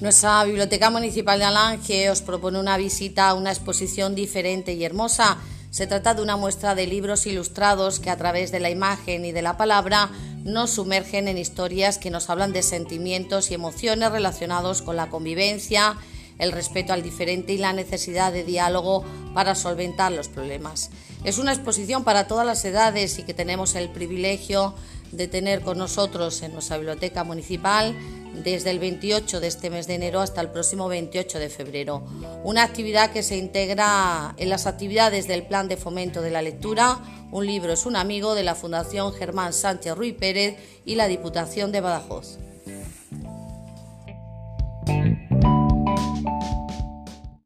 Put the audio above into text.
Nuestra Biblioteca Municipal de Alange os propone una visita a una exposición diferente y hermosa. Se trata de una muestra de libros ilustrados que a través de la imagen y de la palabra nos sumergen en historias que nos hablan de sentimientos y emociones relacionados con la convivencia, el respeto al diferente y la necesidad de diálogo para solventar los problemas. Es una exposición para todas las edades y que tenemos el privilegio de tener con nosotros en nuestra biblioteca municipal desde el 28 de este mes de enero hasta el próximo 28 de febrero. Una actividad que se integra en las actividades del Plan de Fomento de la Lectura. Un libro es un amigo de la Fundación Germán Sánchez Ruiz Pérez y la Diputación de Badajoz.